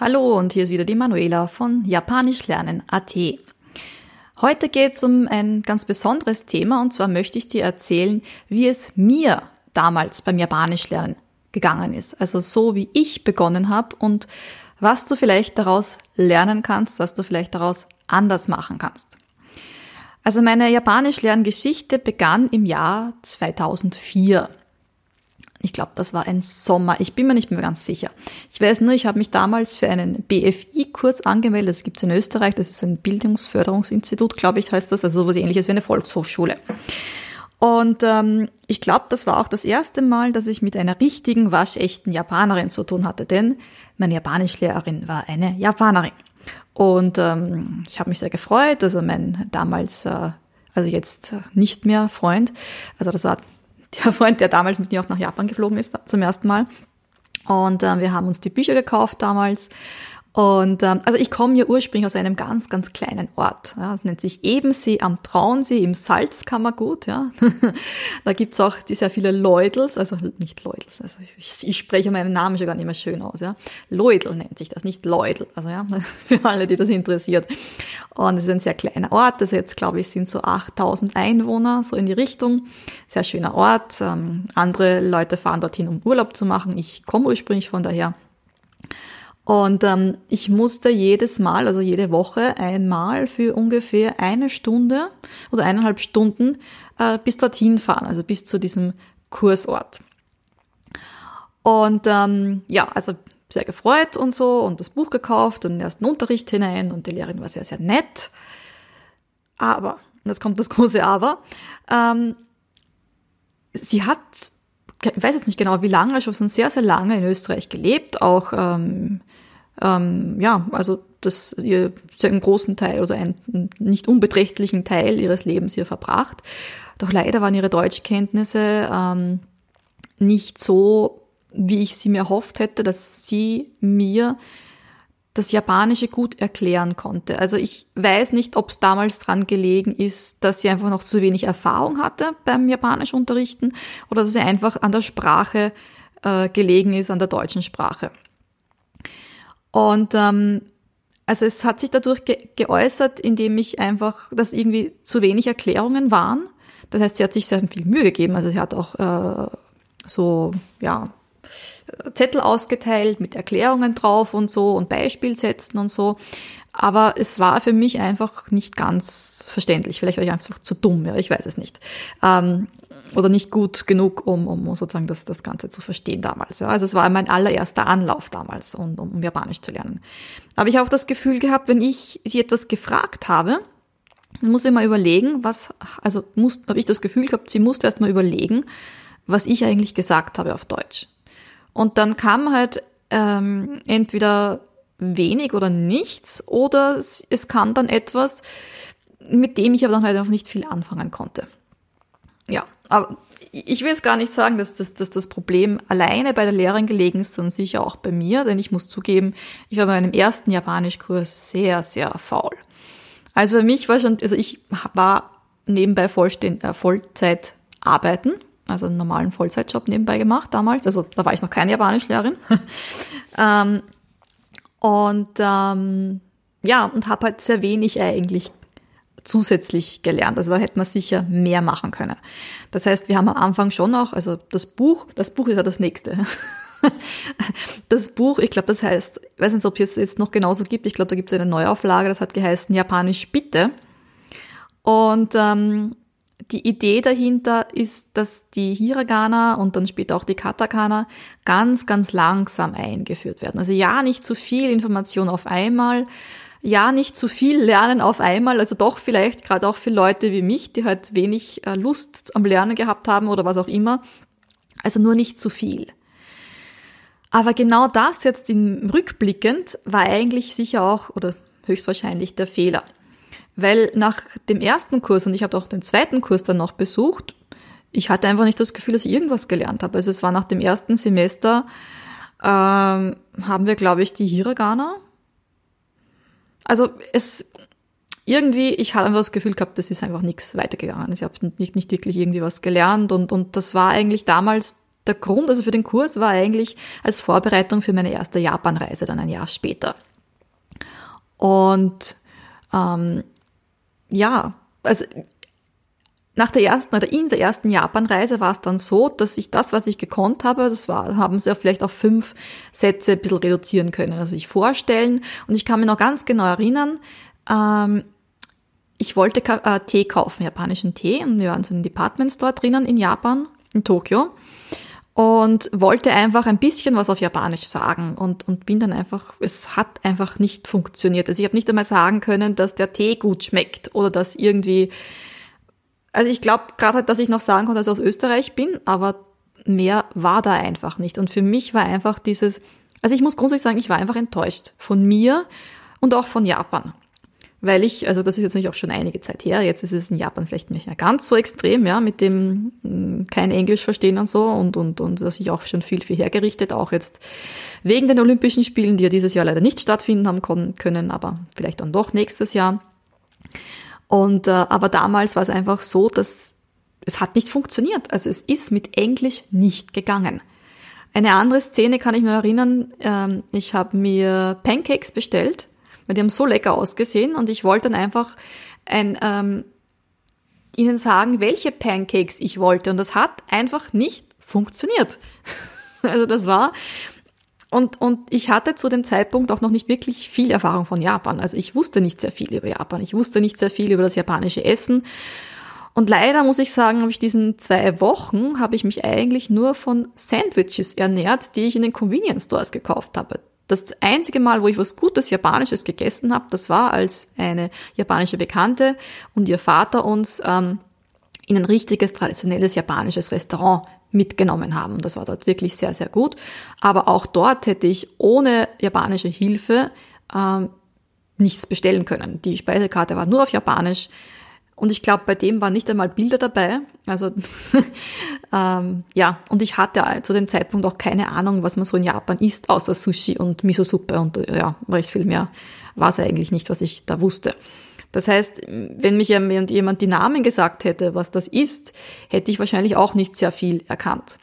Hallo und hier ist wieder die Manuela von japanischlernen.at. Heute geht es um ein ganz besonderes Thema und zwar möchte ich dir erzählen, wie es mir damals beim Japanischlernen gegangen ist. Also so wie ich begonnen habe und was du vielleicht daraus lernen kannst, was du vielleicht daraus anders machen kannst. Also meine Japanisch-Lerngeschichte begann im Jahr 2004. Ich glaube, das war ein Sommer. Ich bin mir nicht mehr ganz sicher. Ich weiß nur, ich habe mich damals für einen BFI-Kurs angemeldet. Das gibt es in Österreich. Das ist ein Bildungsförderungsinstitut, glaube ich, heißt das. Also sowas ähnliches wie eine Volkshochschule. Und ähm, ich glaube, das war auch das erste Mal, dass ich mit einer richtigen, waschechten Japanerin zu tun hatte. Denn meine Japanischlehrerin war eine Japanerin. Und ähm, ich habe mich sehr gefreut. Also mein damals, äh, also jetzt nicht mehr Freund, also das war der Freund, der damals mit mir auch nach Japan geflogen ist zum ersten Mal. Und äh, wir haben uns die Bücher gekauft damals und ähm, also ich komme ja ursprünglich aus einem ganz, ganz kleinen Ort. Ja, das nennt sich Ebensee am Traunsee im Salzkammergut. Ja. da gibt's auch die sehr viele Leudels, also nicht Leudels, also ich, ich spreche meinen Namen schon gar nicht mehr schön aus. Ja. Leudel nennt sich das, nicht Leudel. Also ja, für alle, die das interessiert. Und es ist ein sehr kleiner Ort, also jetzt glaube ich sind so 8000 Einwohner, so in die Richtung. Sehr schöner Ort. Ähm, andere Leute fahren dorthin, um Urlaub zu machen. Ich komme ursprünglich von daher. Und ähm, ich musste jedes Mal, also jede Woche einmal für ungefähr eine Stunde oder eineinhalb Stunden äh, bis dorthin fahren, also bis zu diesem Kursort. Und ähm, ja, also sehr gefreut und so und das Buch gekauft und den ersten Unterricht hinein und die Lehrerin war sehr, sehr nett. Aber, jetzt kommt das große Aber, ähm, sie hat, ich weiß jetzt nicht genau wie lange, schon sehr, sehr lange in Österreich gelebt, auch ähm, ähm, ja, also das ihr einen großen Teil oder einen nicht unbeträchtlichen Teil ihres Lebens hier verbracht. Doch leider waren ihre Deutschkenntnisse ähm, nicht so, wie ich sie mir erhofft hätte, dass sie mir das Japanische gut erklären konnte. Also ich weiß nicht, ob es damals dran gelegen ist, dass sie einfach noch zu wenig Erfahrung hatte beim Japanisch unterrichten oder dass sie einfach an der Sprache äh, gelegen ist, an der deutschen Sprache. Und ähm, also es hat sich dadurch ge geäußert, indem ich einfach, dass irgendwie zu wenig Erklärungen waren. Das heißt, sie hat sich sehr viel Mühe gegeben. Also sie hat auch äh, so, ja, Zettel ausgeteilt mit Erklärungen drauf und so und Beispielsätzen und so. Aber es war für mich einfach nicht ganz verständlich. Vielleicht war ich einfach zu dumm, ja, ich weiß es nicht. Ähm, oder nicht gut genug, um, um sozusagen das, das Ganze zu verstehen damals. Ja. Also es war mein allererster Anlauf damals, um, um Japanisch zu lernen. Aber ich habe auch das Gefühl gehabt, wenn ich sie etwas gefragt habe, dann muss ich mal überlegen, was, also habe ich das Gefühl gehabt, sie musste erst mal überlegen, was ich eigentlich gesagt habe auf Deutsch. Und dann kam halt ähm, entweder wenig oder nichts oder es kam dann etwas, mit dem ich aber dann halt einfach nicht viel anfangen konnte. Ja, aber ich will jetzt gar nicht sagen, dass das, dass das Problem alleine bei der Lehrerin gelegen ist, sondern sicher auch bei mir, denn ich muss zugeben, ich war bei meinem ersten Japanischkurs sehr, sehr faul. Also für mich war schon, also ich war nebenbei äh, Vollzeit arbeiten, also einen normalen Vollzeitjob nebenbei gemacht damals. Also da war ich noch keine Japanischlehrerin. ähm, und ähm, ja, und habe halt sehr wenig eigentlich zusätzlich gelernt. Also da hätte man sicher mehr machen können. Das heißt, wir haben am Anfang schon auch, also das Buch, das Buch ist ja das nächste. Das Buch, ich glaube, das heißt, ich weiß nicht, ob es jetzt noch genauso gibt, ich glaube, da gibt es eine Neuauflage, das hat geheißen Japanisch Bitte. Und ähm, die Idee dahinter ist, dass die Hiragana und dann später auch die Katakana ganz, ganz langsam eingeführt werden. Also ja, nicht zu viel Information auf einmal, ja, nicht zu viel lernen auf einmal, also doch vielleicht gerade auch für Leute wie mich, die halt wenig äh, Lust am Lernen gehabt haben oder was auch immer. Also nur nicht zu viel. Aber genau das jetzt im rückblickend war eigentlich sicher auch oder höchstwahrscheinlich der Fehler. Weil nach dem ersten Kurs und ich habe auch den zweiten Kurs dann noch besucht, ich hatte einfach nicht das Gefühl, dass ich irgendwas gelernt habe. Also es war nach dem ersten Semester, ähm, haben wir, glaube ich, die Hiragana also es irgendwie, ich habe einfach das Gefühl gehabt, das ist einfach nichts weitergegangen. Ich habe nicht, nicht wirklich irgendwie was gelernt und, und das war eigentlich damals der Grund, also für den Kurs, war eigentlich als Vorbereitung für meine erste Japanreise dann ein Jahr später. Und ähm, ja, also nach der ersten oder in der ersten Japanreise war es dann so, dass ich das, was ich gekonnt habe, das war, haben sie ja vielleicht auf fünf Sätze ein bisschen reduzieren können. Also sich vorstellen. Und ich kann mich noch ganz genau erinnern, ähm, ich wollte äh, Tee kaufen, japanischen Tee. Und wir waren so ein Department Store drinnen in Japan, in Tokio und wollte einfach ein bisschen was auf Japanisch sagen und, und bin dann einfach, es hat einfach nicht funktioniert. Also ich habe nicht einmal sagen können, dass der Tee gut schmeckt oder dass irgendwie, also ich glaube gerade, halt, dass ich noch sagen konnte, dass ich aus Österreich bin, aber mehr war da einfach nicht. Und für mich war einfach dieses, also ich muss grundsätzlich sagen, ich war einfach enttäuscht von mir und auch von Japan weil ich, also das ist jetzt natürlich auch schon einige Zeit her, jetzt ist es in Japan vielleicht nicht mehr ganz so extrem, ja, mit dem hm, kein Englisch verstehen und so und, und, und dass ich auch schon viel, viel hergerichtet, auch jetzt wegen den Olympischen Spielen, die ja dieses Jahr leider nicht stattfinden haben können, aber vielleicht dann doch nächstes Jahr. Und, äh, aber damals war es einfach so, dass es hat nicht funktioniert. Also es ist mit Englisch nicht gegangen. Eine andere Szene kann ich mir erinnern, ähm, ich habe mir Pancakes bestellt weil die haben so lecker ausgesehen und ich wollte dann einfach ein, ähm, ihnen sagen, welche Pancakes ich wollte und das hat einfach nicht funktioniert. also das war und, und ich hatte zu dem Zeitpunkt auch noch nicht wirklich viel Erfahrung von Japan. Also ich wusste nicht sehr viel über Japan. Ich wusste nicht sehr viel über das japanische Essen. Und leider muss ich sagen, habe ich diesen zwei Wochen, habe ich mich eigentlich nur von Sandwiches ernährt, die ich in den Convenience Stores gekauft habe. Das einzige Mal, wo ich was Gutes Japanisches gegessen habe, das war, als eine japanische Bekannte und ihr Vater uns ähm, in ein richtiges traditionelles japanisches Restaurant mitgenommen haben. Das war dort wirklich sehr, sehr gut. Aber auch dort hätte ich ohne japanische Hilfe ähm, nichts bestellen können. Die Speisekarte war nur auf Japanisch. Und ich glaube, bei dem waren nicht einmal Bilder dabei. Also ähm, ja, und ich hatte zu dem Zeitpunkt auch keine Ahnung, was man so in Japan isst, außer Sushi und Miso-Suppe. Und ja, recht viel mehr war es eigentlich nicht, was ich da wusste. Das heißt, wenn mich jemand die Namen gesagt hätte, was das ist, hätte ich wahrscheinlich auch nicht sehr viel erkannt.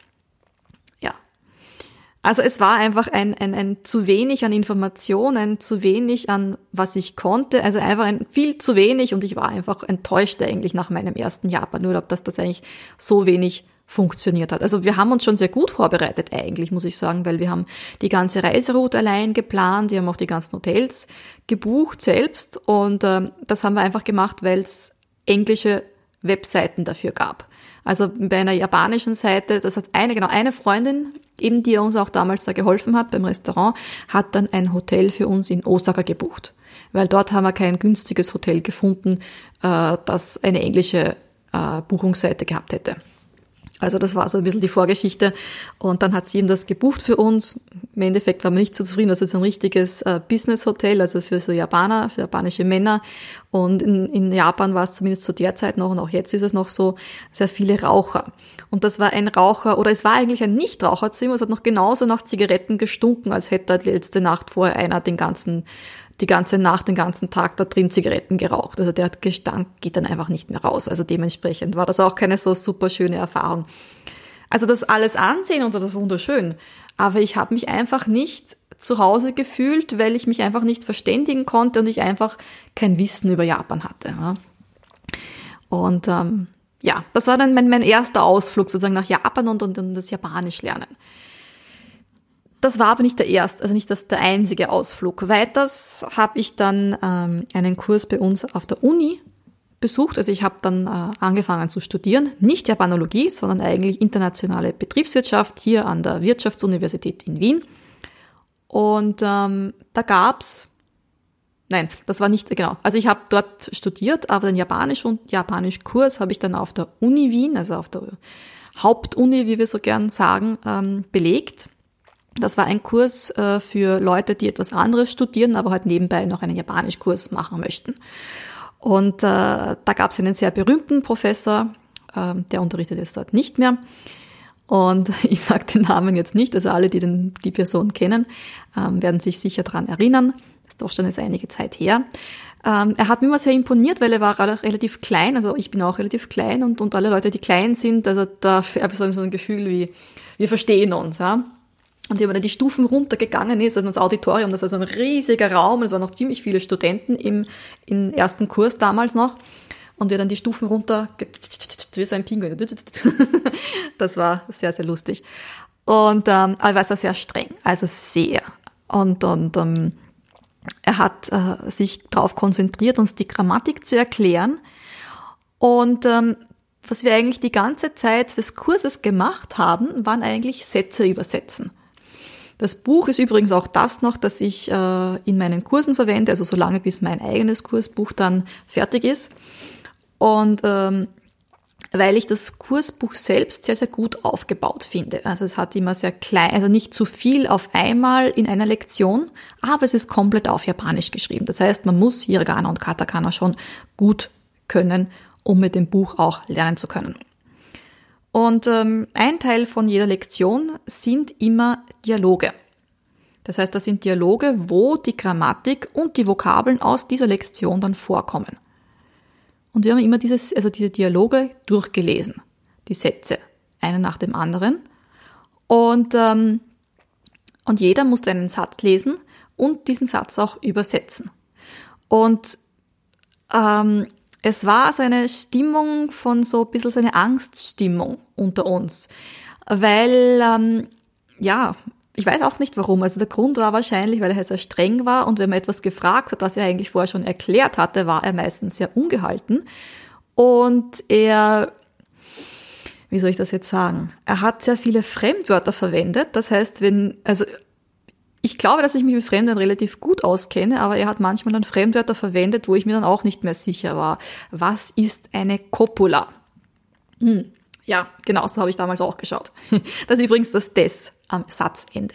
Also es war einfach ein, ein, ein zu wenig an Informationen, zu wenig an was ich konnte, also einfach ein viel zu wenig und ich war einfach enttäuscht eigentlich nach meinem ersten Japan-Urlaub, dass das eigentlich so wenig funktioniert hat. Also wir haben uns schon sehr gut vorbereitet eigentlich, muss ich sagen, weil wir haben die ganze Reiseroute allein geplant, wir haben auch die ganzen Hotels gebucht selbst und äh, das haben wir einfach gemacht, weil es englische Webseiten dafür gab. Also bei einer japanischen Seite, das hat eine, genau, eine Freundin eben die uns auch damals da geholfen hat beim Restaurant, hat dann ein Hotel für uns in Osaka gebucht. Weil dort haben wir kein günstiges Hotel gefunden, äh, das eine englische äh, Buchungsseite gehabt hätte. Also das war so ein bisschen die Vorgeschichte. Und dann hat sie eben das gebucht für uns. Im Endeffekt waren wir nicht so zufrieden. Das ist ein richtiges äh, Business-Hotel, also für so Japaner, für japanische Männer. Und in, in Japan war es zumindest zu der Zeit noch und auch jetzt ist es noch so, sehr viele Raucher. Und das war ein Raucher, oder es war eigentlich ein Nichtraucherzimmer. Es hat noch genauso nach Zigaretten gestunken, als hätte die letzte Nacht vorher einer den ganzen die ganze Nacht, den ganzen Tag da drin Zigaretten geraucht. Also der Gestank geht dann einfach nicht mehr raus. Also dementsprechend war das auch keine so super schöne Erfahrung. Also das alles ansehen und so, das ist wunderschön. Aber ich habe mich einfach nicht zu Hause gefühlt, weil ich mich einfach nicht verständigen konnte und ich einfach kein Wissen über Japan hatte. Und ähm, ja, das war dann mein, mein erster Ausflug sozusagen nach Japan und, und, und das Japanisch lernen. Das war aber nicht der erste, also nicht das der einzige Ausflug. Weiters habe ich dann ähm, einen Kurs bei uns auf der Uni besucht. Also ich habe dann äh, angefangen zu studieren, nicht Japanologie, sondern eigentlich internationale Betriebswirtschaft hier an der Wirtschaftsuniversität in Wien. Und ähm, da gab's, nein, das war nicht genau. Also ich habe dort studiert, aber den Japanisch und Japanisch-Kurs habe ich dann auf der Uni Wien, also auf der Hauptuni, wie wir so gern sagen, ähm, belegt. Das war ein Kurs äh, für Leute, die etwas anderes studieren, aber halt nebenbei noch einen Japanischkurs machen möchten. Und äh, da gab es einen sehr berühmten Professor, äh, der unterrichtet jetzt dort nicht mehr. Und ich sage den Namen jetzt nicht, also alle, die den, die Person kennen, ähm, werden sich sicher dran erinnern. Das ist doch schon jetzt einige Zeit her. Ähm, er hat mir immer sehr imponiert, weil er war relativ klein, also ich bin auch relativ klein und, und alle Leute, die klein sind, also da habe ich so ein Gefühl wie, wir verstehen uns, ja. Und wenn man dann die Stufen runtergegangen ist, also ins Auditorium, das war so ein riesiger Raum, es waren noch ziemlich viele Studenten im, im ersten Kurs damals noch. Und wir dann die Stufen runter, wie so ein Pinguin. Das war sehr, sehr lustig. Und ähm, aber er war sehr streng, also sehr. Und, und ähm, er hat äh, sich darauf konzentriert, uns die Grammatik zu erklären. Und ähm, was wir eigentlich die ganze Zeit des Kurses gemacht haben, waren eigentlich Sätze übersetzen. Das Buch ist übrigens auch das noch, das ich äh, in meinen Kursen verwende, also solange bis mein eigenes Kursbuch dann fertig ist. Und ähm, weil ich das Kursbuch selbst sehr, sehr gut aufgebaut finde. Also es hat immer sehr klein, also nicht zu viel auf einmal in einer Lektion, aber es ist komplett auf Japanisch geschrieben. Das heißt, man muss Hiragana und Katakana schon gut können, um mit dem Buch auch lernen zu können. Und ähm, ein Teil von jeder Lektion sind immer Dialoge. Das heißt, das sind Dialoge, wo die Grammatik und die Vokabeln aus dieser Lektion dann vorkommen. Und wir haben immer dieses, also diese Dialoge durchgelesen, die Sätze, einen nach dem anderen. Und, ähm, und jeder musste einen Satz lesen und diesen Satz auch übersetzen. Und ähm, es war so eine Stimmung von so ein bisschen so eine Angststimmung unter uns, weil, ähm, ja, ich weiß auch nicht warum. Also der Grund war wahrscheinlich, weil er sehr streng war und wenn man etwas gefragt hat, was er eigentlich vorher schon erklärt hatte, war er meistens sehr ungehalten. Und er, wie soll ich das jetzt sagen? Er hat sehr viele Fremdwörter verwendet. Das heißt, wenn, also ich glaube, dass ich mich mit Fremdwörtern relativ gut auskenne, aber er hat manchmal dann Fremdwörter verwendet, wo ich mir dann auch nicht mehr sicher war. Was ist eine Copula? Hm. Ja, genau, so habe ich damals auch geschaut. Das ist übrigens das des am Satzende.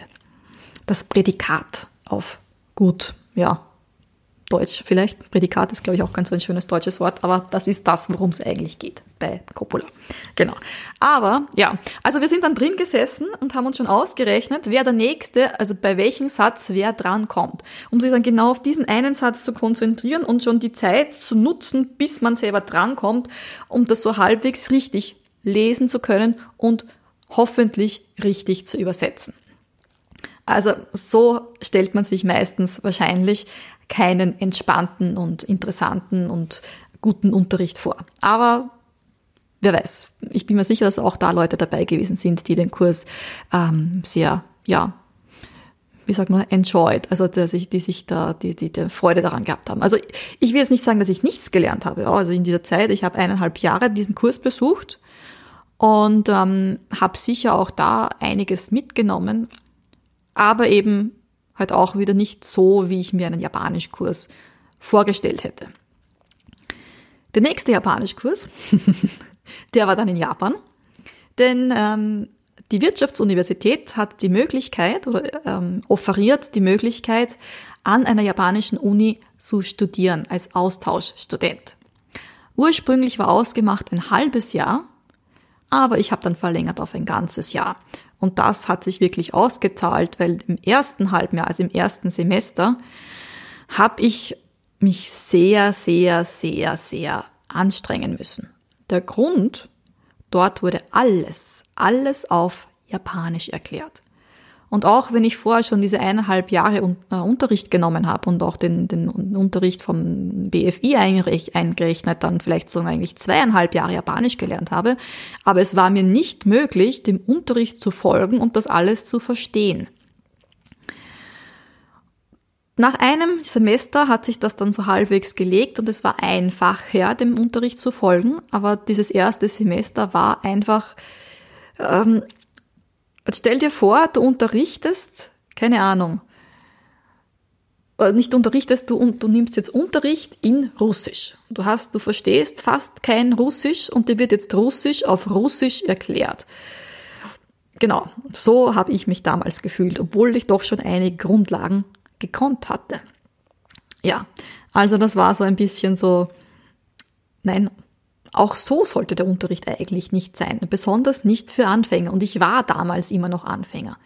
Das Prädikat auf gut, ja, Deutsch vielleicht. Prädikat ist, glaube ich, auch ganz so ein schönes deutsches Wort, aber das ist das, worum es eigentlich geht bei Coppola. Genau. Aber ja, also wir sind dann drin gesessen und haben uns schon ausgerechnet, wer der nächste, also bei welchem Satz wer dran kommt, um sich dann genau auf diesen einen Satz zu konzentrieren und schon die Zeit zu nutzen, bis man selber drankommt, um das so halbwegs richtig lesen zu können und hoffentlich richtig zu übersetzen. Also so stellt man sich meistens wahrscheinlich keinen entspannten und interessanten und guten Unterricht vor. Aber wer weiß, ich bin mir sicher, dass auch da Leute dabei gewesen sind, die den Kurs ähm, sehr, ja, wie sagt man, enjoyed, also die sich, die sich da, die, die, die Freude daran gehabt haben. Also ich will jetzt nicht sagen, dass ich nichts gelernt habe. Also in dieser Zeit, ich habe eineinhalb Jahre diesen Kurs besucht und ähm, habe sicher auch da einiges mitgenommen, aber eben halt auch wieder nicht so, wie ich mir einen Japanischkurs vorgestellt hätte. Der nächste Japanischkurs, der war dann in Japan, denn ähm, die Wirtschaftsuniversität hat die Möglichkeit oder ähm, offeriert die Möglichkeit, an einer japanischen Uni zu studieren als Austauschstudent. Ursprünglich war ausgemacht ein halbes Jahr, aber ich habe dann verlängert auf ein ganzes Jahr. Und das hat sich wirklich ausgezahlt, weil im ersten Halbjahr, also im ersten Semester, habe ich mich sehr, sehr, sehr, sehr anstrengen müssen. Der Grund, dort wurde alles, alles auf Japanisch erklärt. Und auch wenn ich vorher schon diese eineinhalb Jahre äh, Unterricht genommen habe und auch den, den Unterricht vom BFI eingerechnet, dann vielleicht so eigentlich zweieinhalb Jahre Japanisch gelernt habe, aber es war mir nicht möglich, dem Unterricht zu folgen und das alles zu verstehen. Nach einem Semester hat sich das dann so halbwegs gelegt und es war einfacher, dem Unterricht zu folgen, aber dieses erste Semester war einfach, ähm, Jetzt stell dir vor, du unterrichtest, keine Ahnung, äh, nicht unterrichtest, du, du nimmst jetzt Unterricht in Russisch. Du hast, du verstehst fast kein Russisch und dir wird jetzt Russisch auf Russisch erklärt. Genau, so habe ich mich damals gefühlt, obwohl ich doch schon einige Grundlagen gekonnt hatte. Ja, also das war so ein bisschen so, nein, auch so sollte der Unterricht eigentlich nicht sein, besonders nicht für Anfänger. Und ich war damals immer noch Anfänger.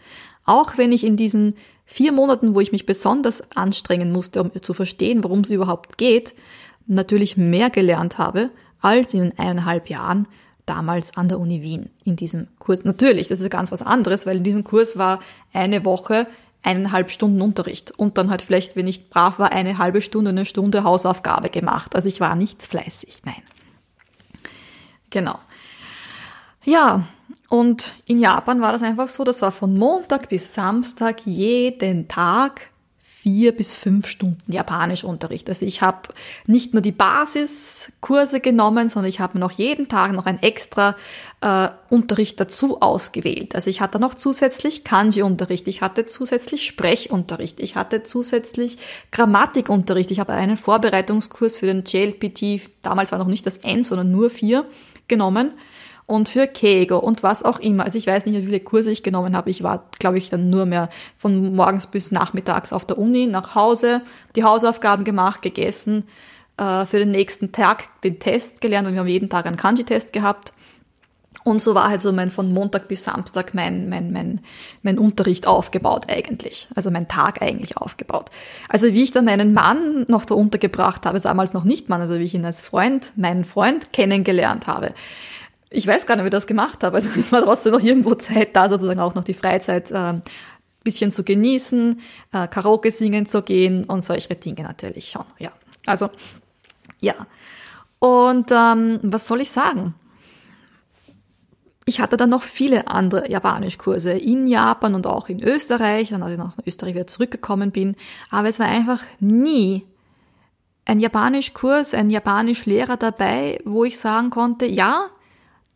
Auch wenn ich in diesen vier Monaten, wo ich mich besonders anstrengen musste, um zu verstehen, worum es überhaupt geht, natürlich mehr gelernt habe als in eineinhalb Jahren damals an der Uni Wien in diesem Kurs. Natürlich, das ist ganz was anderes, weil in diesem Kurs war eine Woche eineinhalb Stunden Unterricht und dann halt vielleicht, wenn ich brav war, eine halbe Stunde, eine Stunde Hausaufgabe gemacht. Also ich war nicht fleißig, nein. Genau. Ja, und in Japan war das einfach so, das war von Montag bis Samstag jeden Tag vier bis fünf Stunden Japanischunterricht. Also ich habe nicht nur die Basiskurse genommen, sondern ich habe noch jeden Tag noch ein extra äh, Unterricht dazu ausgewählt. Also ich hatte noch zusätzlich Kanji-Unterricht, ich hatte zusätzlich Sprechunterricht, ich hatte zusätzlich Grammatikunterricht. Ich habe einen Vorbereitungskurs für den JLPT, damals war noch nicht das N, sondern nur vier genommen und für Kego und was auch immer. Also ich weiß nicht, wie viele Kurse ich genommen habe. Ich war, glaube ich, dann nur mehr von morgens bis nachmittags auf der Uni, nach Hause, die Hausaufgaben gemacht, gegessen, äh, für den nächsten Tag den Test gelernt und wir haben jeden Tag einen Kanji-Test gehabt. Und so war halt so mein von Montag bis Samstag mein, mein, mein, mein Unterricht aufgebaut eigentlich. Also mein Tag eigentlich aufgebaut. Also wie ich dann meinen Mann noch da untergebracht habe, damals noch nicht Mann, also wie ich ihn als Freund, meinen Freund kennengelernt habe ich weiß gar nicht, wie ich das gemacht habe. Also es war trotzdem noch irgendwo Zeit da, sozusagen auch noch die Freizeit äh, bisschen zu genießen, äh, Karaoke singen zu gehen und solche Dinge natürlich schon. Ja, also ja. Und ähm, was soll ich sagen? Ich hatte dann noch viele andere Japanischkurse in Japan und auch in Österreich, dann als ich nach Österreich wieder zurückgekommen bin. Aber es war einfach nie ein Japanischkurs, ein Japanischlehrer dabei, wo ich sagen konnte, ja,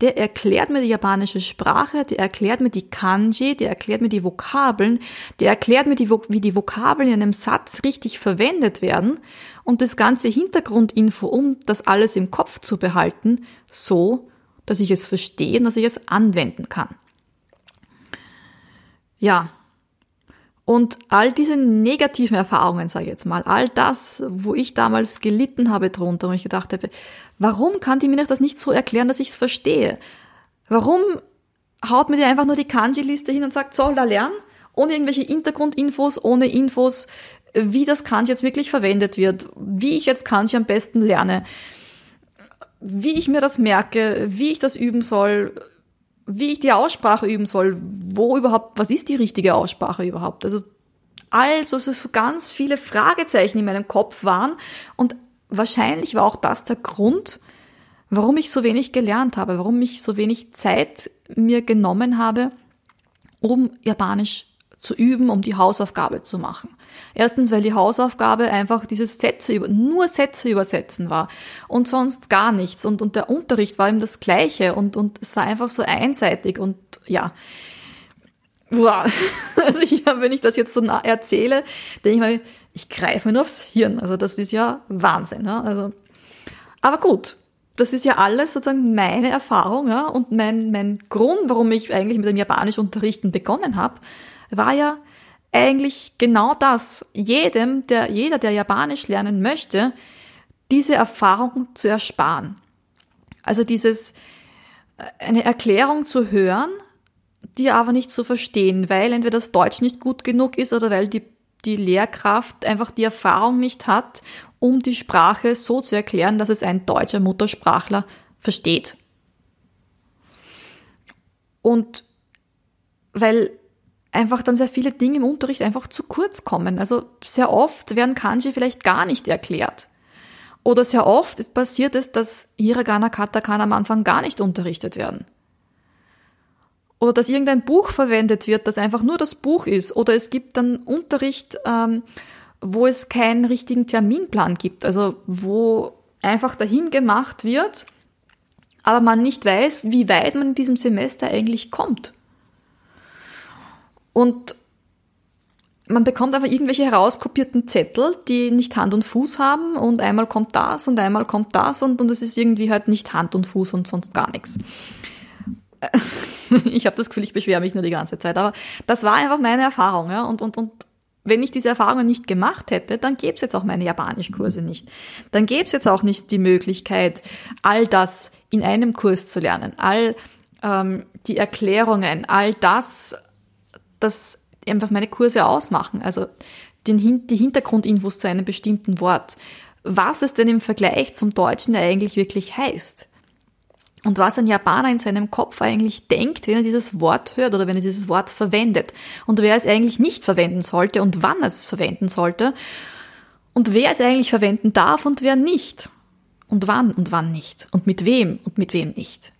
der erklärt mir die japanische Sprache, der erklärt mir die Kanji, der erklärt mir die Vokabeln, der erklärt mir, die, wie die Vokabeln in einem Satz richtig verwendet werden und das ganze Hintergrundinfo, um das alles im Kopf zu behalten, so, dass ich es verstehe und dass ich es anwenden kann. Ja. Und all diese negativen Erfahrungen, sage ich jetzt mal, all das, wo ich damals gelitten habe drunter und ich gedacht habe, Warum kann die mir das nicht so erklären, dass ich es verstehe? Warum haut mir die einfach nur die Kanji-Liste hin und sagt, soll da lernen? Ohne irgendwelche Hintergrundinfos, ohne Infos, wie das Kanji jetzt wirklich verwendet wird, wie ich jetzt Kanji am besten lerne, wie ich mir das merke, wie ich das üben soll, wie ich die Aussprache üben soll, wo überhaupt, was ist die richtige Aussprache überhaupt? Also, also, so ganz viele Fragezeichen in meinem Kopf waren und wahrscheinlich war auch das der Grund, warum ich so wenig gelernt habe, warum ich so wenig Zeit mir genommen habe, um Japanisch zu üben, um die Hausaufgabe zu machen. Erstens, weil die Hausaufgabe einfach dieses Sätze, nur Sätze übersetzen war und sonst gar nichts. Und, und der Unterricht war eben das Gleiche und, und es war einfach so einseitig und ja. Wow. Also ich, wenn ich das jetzt so erzähle, denke ich mal, ich greife mir nur aufs Hirn. Also das ist ja Wahnsinn. Ja? Also, aber gut, das ist ja alles sozusagen meine Erfahrung ja? und mein, mein Grund, warum ich eigentlich mit dem Japanisch unterrichten begonnen habe, war ja eigentlich genau das. Jedem, der, jeder, der Japanisch lernen möchte, diese Erfahrung zu ersparen. Also dieses, äh, eine Erklärung zu hören, die aber nicht zu verstehen, weil entweder das Deutsch nicht gut genug ist oder weil die die Lehrkraft einfach die Erfahrung nicht hat, um die Sprache so zu erklären, dass es ein deutscher Muttersprachler versteht. Und weil einfach dann sehr viele Dinge im Unterricht einfach zu kurz kommen. Also sehr oft werden Kanji vielleicht gar nicht erklärt. Oder sehr oft passiert es, dass Hiragana, Katakana am Anfang gar nicht unterrichtet werden oder dass irgendein Buch verwendet wird, das einfach nur das Buch ist, oder es gibt dann Unterricht, ähm, wo es keinen richtigen Terminplan gibt, also wo einfach dahin gemacht wird, aber man nicht weiß, wie weit man in diesem Semester eigentlich kommt. Und man bekommt einfach irgendwelche herauskopierten Zettel, die nicht Hand und Fuß haben und einmal kommt das und einmal kommt das und, und es ist irgendwie halt nicht Hand und Fuß und sonst gar nichts. ich habe das Gefühl, ich beschwere mich nur die ganze Zeit. Aber das war einfach meine Erfahrung. Ja? Und, und, und wenn ich diese Erfahrungen nicht gemacht hätte, dann gäbe es jetzt auch meine Japanischkurse nicht. Dann gäbe es jetzt auch nicht die Möglichkeit, all das in einem Kurs zu lernen. All ähm, die Erklärungen, all das, das einfach meine Kurse ausmachen. Also den, die Hintergrundinfos zu einem bestimmten Wort. Was es denn im Vergleich zum Deutschen eigentlich wirklich heißt. Und was ein Japaner in seinem Kopf eigentlich denkt, wenn er dieses Wort hört oder wenn er dieses Wort verwendet. Und wer es eigentlich nicht verwenden sollte und wann er es verwenden sollte. Und wer es eigentlich verwenden darf und wer nicht. Und wann und wann nicht. Und mit wem und mit wem nicht.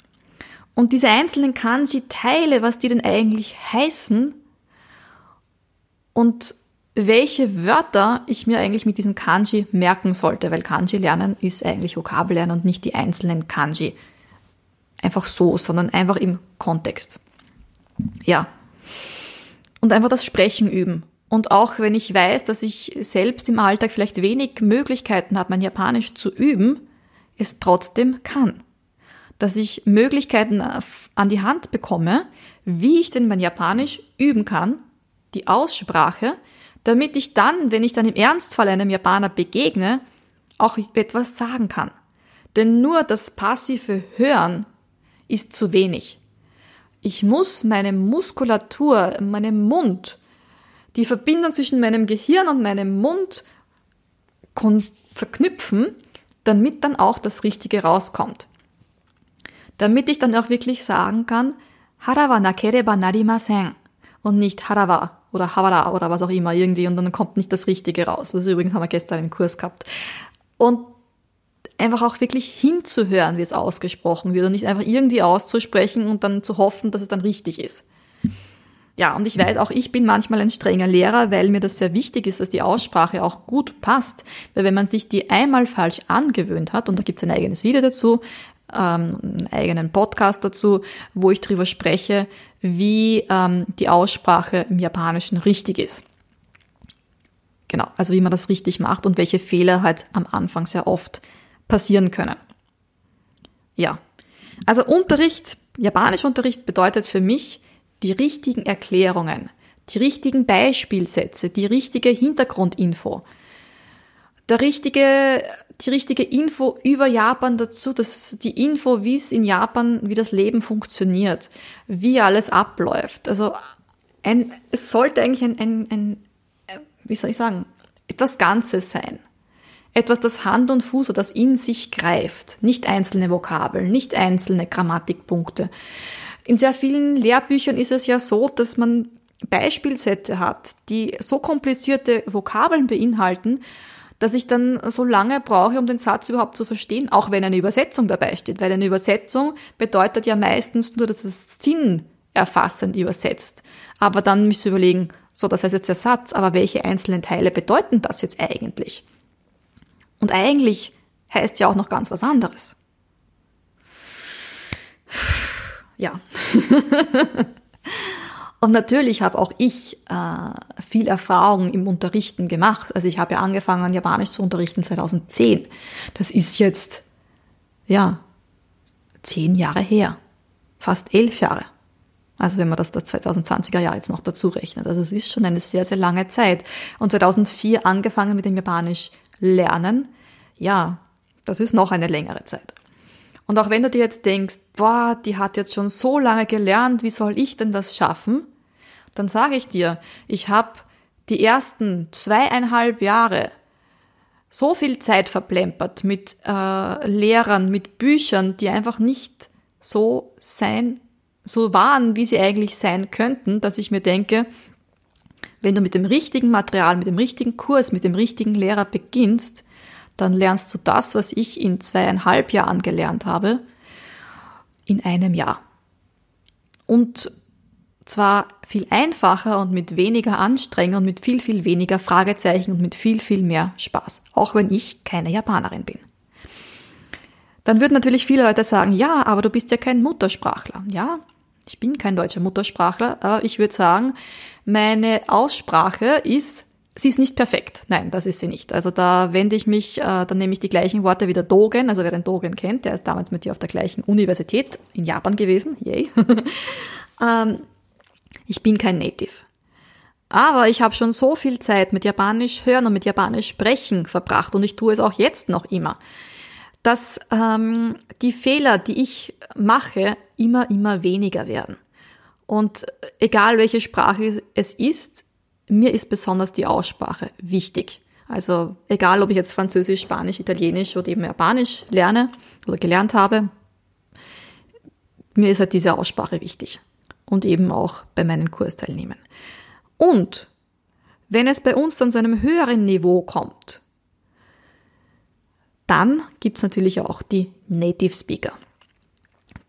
Und diese einzelnen Kanji-Teile, was die denn eigentlich heißen und welche Wörter ich mir eigentlich mit diesen Kanji merken sollte, weil Kanji lernen ist eigentlich Vokabellernen und nicht die einzelnen Kanji einfach so, sondern einfach im Kontext. Ja. Und einfach das Sprechen üben. Und auch wenn ich weiß, dass ich selbst im Alltag vielleicht wenig Möglichkeiten habe, mein Japanisch zu üben, es trotzdem kann. Dass ich Möglichkeiten an die Hand bekomme, wie ich denn mein Japanisch üben kann, die Aussprache, damit ich dann, wenn ich dann im Ernstfall einem Japaner begegne, auch etwas sagen kann. Denn nur das passive Hören ist zu wenig. Ich muss meine Muskulatur, meinem Mund, die Verbindung zwischen meinem Gehirn und meinem Mund verknüpfen, damit dann auch das Richtige rauskommt. Damit ich dann auch wirklich sagen kann, Harawa nakereba narimasen und nicht Harawa oder Hawara oder was auch immer irgendwie und dann kommt nicht das Richtige raus. Das übrigens haben wir gestern im Kurs gehabt. Und einfach auch wirklich hinzuhören, wie es ausgesprochen wird und nicht einfach irgendwie auszusprechen und dann zu hoffen, dass es dann richtig ist. Ja, und ich weiß, auch ich bin manchmal ein strenger Lehrer, weil mir das sehr wichtig ist, dass die Aussprache auch gut passt. Weil wenn man sich die einmal falsch angewöhnt hat, und da gibt es ein eigenes Video dazu, ähm, einen eigenen Podcast dazu, wo ich darüber spreche, wie ähm, die Aussprache im Japanischen richtig ist. Genau, also wie man das richtig macht und welche Fehler halt am Anfang sehr oft passieren können. Ja, also Unterricht, Japanischunterricht bedeutet für mich die richtigen Erklärungen, die richtigen Beispielsätze, die richtige Hintergrundinfo, der richtige, die richtige Info über Japan dazu, dass die Info, wie es in Japan, wie das Leben funktioniert, wie alles abläuft. Also ein, es sollte eigentlich ein, ein, ein, wie soll ich sagen, etwas Ganzes sein. Etwas, das Hand und Fuß oder das in sich greift. Nicht einzelne Vokabeln, nicht einzelne Grammatikpunkte. In sehr vielen Lehrbüchern ist es ja so, dass man Beispielsätze hat, die so komplizierte Vokabeln beinhalten, dass ich dann so lange brauche, um den Satz überhaupt zu verstehen, auch wenn eine Übersetzung dabei steht. Weil eine Übersetzung bedeutet ja meistens nur, dass es Sinn erfassend übersetzt. Aber dann müsst ihr überlegen, so, das heißt jetzt der Satz, aber welche einzelnen Teile bedeuten das jetzt eigentlich? Und eigentlich heißt ja auch noch ganz was anderes. Ja. Und natürlich habe auch ich äh, viel Erfahrung im Unterrichten gemacht. Also ich habe ja angefangen, Japanisch zu unterrichten 2010. Das ist jetzt, ja, zehn Jahre her. Fast elf Jahre. Also wenn man das das 2020er Jahr jetzt noch dazu rechnet. Also es ist schon eine sehr, sehr lange Zeit. Und 2004 angefangen mit dem Japanisch lernen ja, das ist noch eine längere Zeit. Und auch wenn du dir jetzt denkst, boah, die hat jetzt schon so lange gelernt, wie soll ich denn das schaffen? Dann sage ich dir, ich habe die ersten zweieinhalb Jahre so viel Zeit verplempert mit äh, Lehrern, mit Büchern, die einfach nicht so sein, so waren, wie sie eigentlich sein könnten, dass ich mir denke, wenn du mit dem richtigen Material, mit dem richtigen Kurs, mit dem richtigen Lehrer beginnst, dann lernst du das, was ich in zweieinhalb Jahren gelernt habe, in einem Jahr. Und zwar viel einfacher und mit weniger Anstrengung und mit viel, viel weniger Fragezeichen und mit viel, viel mehr Spaß. Auch wenn ich keine Japanerin bin. Dann würden natürlich viele Leute sagen, ja, aber du bist ja kein Muttersprachler. Ja, ich bin kein deutscher Muttersprachler, aber ich würde sagen, meine Aussprache ist Sie ist nicht perfekt. Nein, das ist sie nicht. Also da wende ich mich, äh, dann nehme ich die gleichen Worte wie der Dogen. Also wer den Dogen kennt, der ist damals mit dir auf der gleichen Universität in Japan gewesen. Yay. ähm, ich bin kein Native. Aber ich habe schon so viel Zeit mit Japanisch hören und mit Japanisch sprechen verbracht und ich tue es auch jetzt noch immer, dass ähm, die Fehler, die ich mache, immer, immer weniger werden. Und egal welche Sprache es ist, mir ist besonders die Aussprache wichtig. Also egal, ob ich jetzt Französisch, Spanisch, Italienisch oder eben Japanisch lerne oder gelernt habe, mir ist halt diese Aussprache wichtig. Und eben auch bei meinen Kursteilnehmern. Und wenn es bei uns dann zu einem höheren Niveau kommt, dann gibt es natürlich auch die Native Speaker,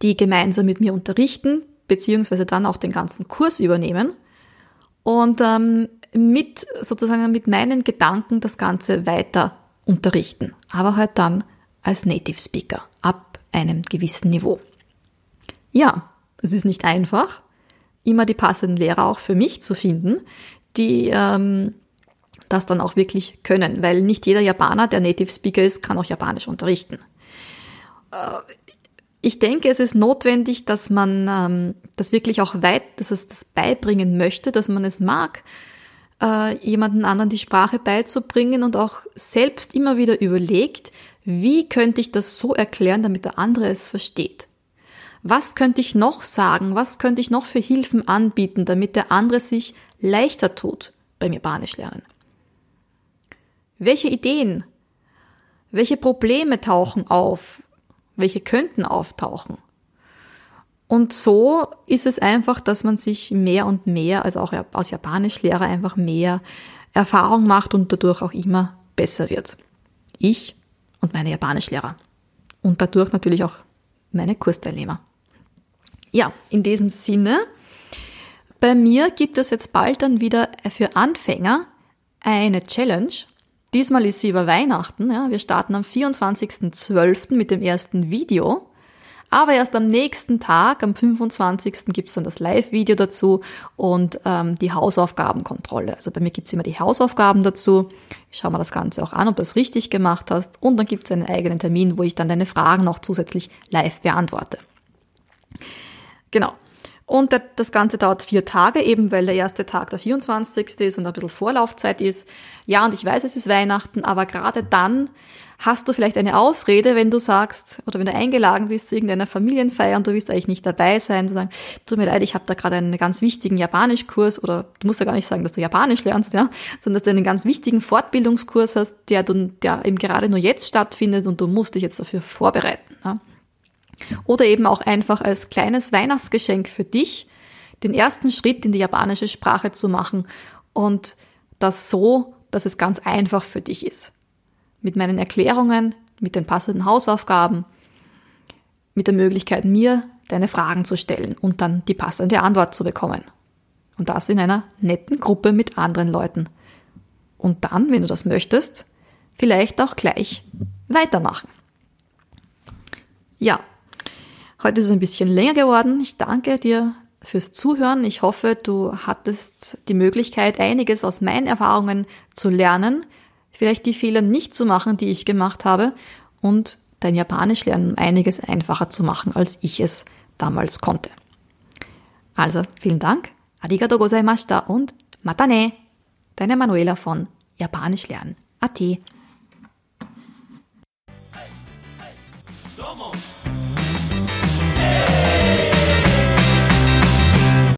die gemeinsam mit mir unterrichten, beziehungsweise dann auch den ganzen Kurs übernehmen und ähm, mit sozusagen mit meinen Gedanken das Ganze weiter unterrichten, aber halt dann als Native Speaker ab einem gewissen Niveau. Ja, es ist nicht einfach, immer die passenden Lehrer auch für mich zu finden, die ähm, das dann auch wirklich können, weil nicht jeder Japaner, der Native Speaker ist, kann auch Japanisch unterrichten. Äh, ich denke, es ist notwendig, dass man ähm, das wirklich auch weit, dass es das beibringen möchte, dass man es mag, äh, jemanden anderen die Sprache beizubringen und auch selbst immer wieder überlegt, wie könnte ich das so erklären, damit der andere es versteht. Was könnte ich noch sagen? Was könnte ich noch für Hilfen anbieten, damit der andere sich leichter tut beim Japanisch lernen? Welche Ideen, welche Probleme tauchen auf? Welche könnten auftauchen? Und so ist es einfach, dass man sich mehr und mehr, also auch als Japanischlehrer einfach mehr Erfahrung macht und dadurch auch immer besser wird. Ich und meine Japanischlehrer. Und dadurch natürlich auch meine Kursteilnehmer. Ja, in diesem Sinne, bei mir gibt es jetzt bald dann wieder für Anfänger eine Challenge. Diesmal ist sie über Weihnachten. Ja. Wir starten am 24.12. mit dem ersten Video. Aber erst am nächsten Tag, am 25. gibt's dann das Live-Video dazu und ähm, die Hausaufgabenkontrolle. Also bei mir gibt's immer die Hausaufgaben dazu. Ich schaue mir das Ganze auch an, ob du es richtig gemacht hast. Und dann gibt's einen eigenen Termin, wo ich dann deine Fragen noch zusätzlich live beantworte. Genau. Und das Ganze dauert vier Tage, eben weil der erste Tag der 24. ist und ein bisschen Vorlaufzeit ist. Ja, und ich weiß, es ist Weihnachten, aber gerade dann hast du vielleicht eine Ausrede, wenn du sagst, oder wenn du eingeladen bist zu irgendeiner Familienfeier und du willst eigentlich nicht dabei sein, zu sagen, tut mir leid, ich habe da gerade einen ganz wichtigen Japanischkurs, oder du musst ja gar nicht sagen, dass du Japanisch lernst, ja, sondern dass du einen ganz wichtigen Fortbildungskurs hast, der, du, der eben gerade nur jetzt stattfindet und du musst dich jetzt dafür vorbereiten. Ja. Oder eben auch einfach als kleines Weihnachtsgeschenk für dich, den ersten Schritt in die japanische Sprache zu machen und das so, dass es ganz einfach für dich ist. Mit meinen Erklärungen, mit den passenden Hausaufgaben, mit der Möglichkeit, mir deine Fragen zu stellen und dann die passende Antwort zu bekommen. Und das in einer netten Gruppe mit anderen Leuten. Und dann, wenn du das möchtest, vielleicht auch gleich weitermachen. Ja, Heute ist es ein bisschen länger geworden. Ich danke dir fürs Zuhören. Ich hoffe, du hattest die Möglichkeit, einiges aus meinen Erfahrungen zu lernen, vielleicht die Fehler nicht zu machen, die ich gemacht habe und dein Japanisch lernen einiges einfacher zu machen, als ich es damals konnte. Also, vielen Dank. Arigato gozaimashita und mata ne. Deine Manuela von Japanisch lernen. Ate.